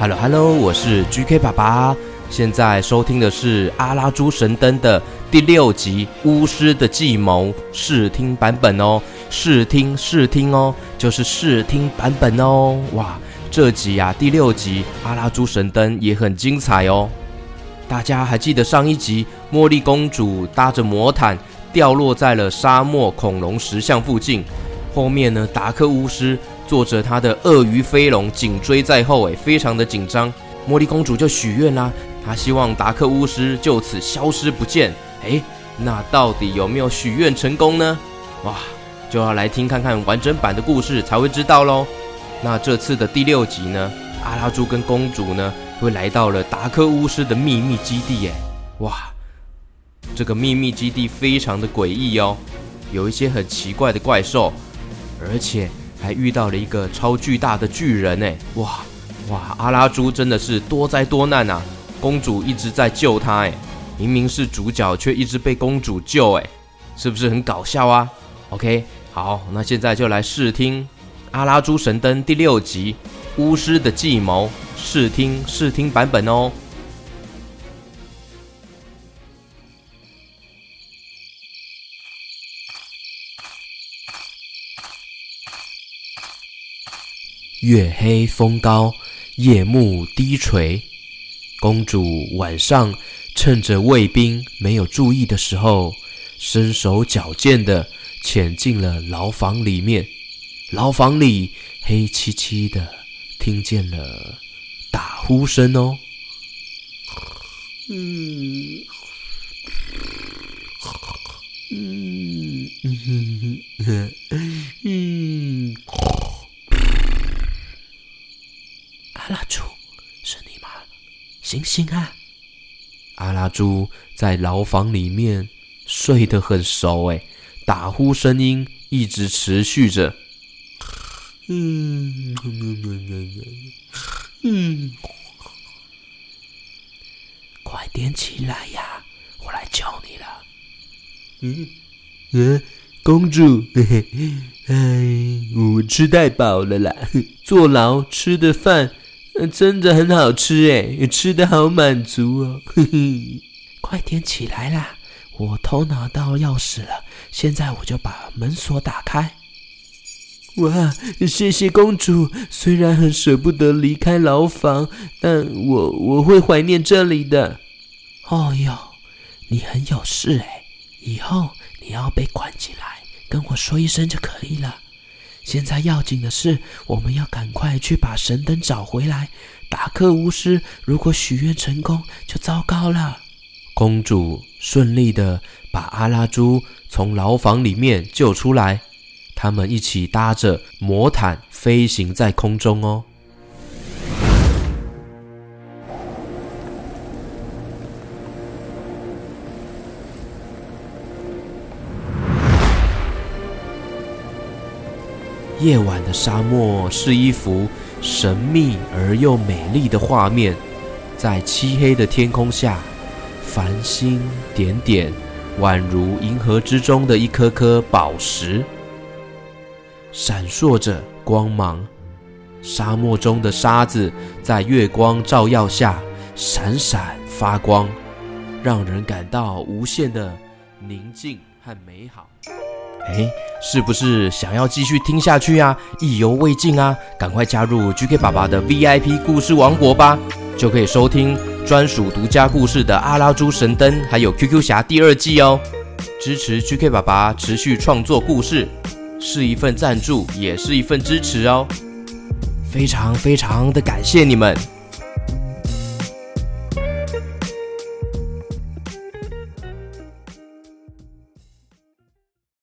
Hello Hello，我是 GK 爸爸。现在收听的是《阿拉猪神灯》的第六集《巫师的计谋》试听版本哦，试听试听哦，就是试听版本哦。哇，这集啊，第六集《阿拉猪神灯》也很精彩哦。大家还记得上一集茉莉公主搭着魔毯掉落在了沙漠恐龙石像附近，后面呢，达克巫师坐着他的鳄鱼飞龙紧追在后，哎，非常的紧张。茉莉公主就许愿啦。她希望达克巫师就此消失不见。诶，那到底有没有许愿成功呢？哇，就要来听看看完整版的故事才会知道喽。那这次的第六集呢，阿拉猪跟公主呢，会来到了达克巫师的秘密基地。耶。哇，这个秘密基地非常的诡异哦，有一些很奇怪的怪兽，而且还遇到了一个超巨大的巨人。哎，哇哇，阿拉猪真的是多灾多难啊！公主一直在救他，哎，明明是主角，却一直被公主救，哎，是不是很搞笑啊？OK，好，那现在就来试听《阿拉猪神灯》第六集《巫师的计谋》试听试听版本哦。月黑风高，夜幕低垂。公主晚上趁着卫兵没有注意的时候，身手矫健的潜进了牢房里面。牢房里黑漆漆的，听见了打呼声哦。嗯嗯拉猪。醒醒啊！阿拉猪在牢房里面睡得很熟，哎，打呼声音一直持续着。嗯嗯，快点起来呀！我来救你了。嗯嗯，公主，嘿嘿，哎，我吃太饱了啦，坐牢吃的饭。真的很好吃哎，吃的好满足哦！嘿嘿，快点起来啦！我偷拿到钥匙了，现在我就把门锁打开。哇，谢谢公主！虽然很舍不得离开牢房，但我我会怀念这里的。哦哟，你很有事哎！以后你要被关起来，跟我说一声就可以了。现在要紧的是，我们要赶快去把神灯找回来。达克巫师如果许愿成功，就糟糕了。公主顺利的把阿拉猪从牢房里面救出来，他们一起搭着魔毯飞行在空中哦。夜晚的沙漠是一幅神秘而又美丽的画面，在漆黑的天空下，繁星点点，宛如银河之中的一颗颗宝石，闪烁着光芒。沙漠中的沙子在月光照耀下闪闪发光，让人感到无限的宁静和美好。哎，是不是想要继续听下去啊？意犹未尽啊！赶快加入 GK 爸爸的 VIP 故事王国吧，就可以收听专属独家故事的《阿拉猪神灯》，还有 QQ 侠第二季哦。支持 GK 爸爸持续创作故事，是一份赞助，也是一份支持哦。非常非常的感谢你们。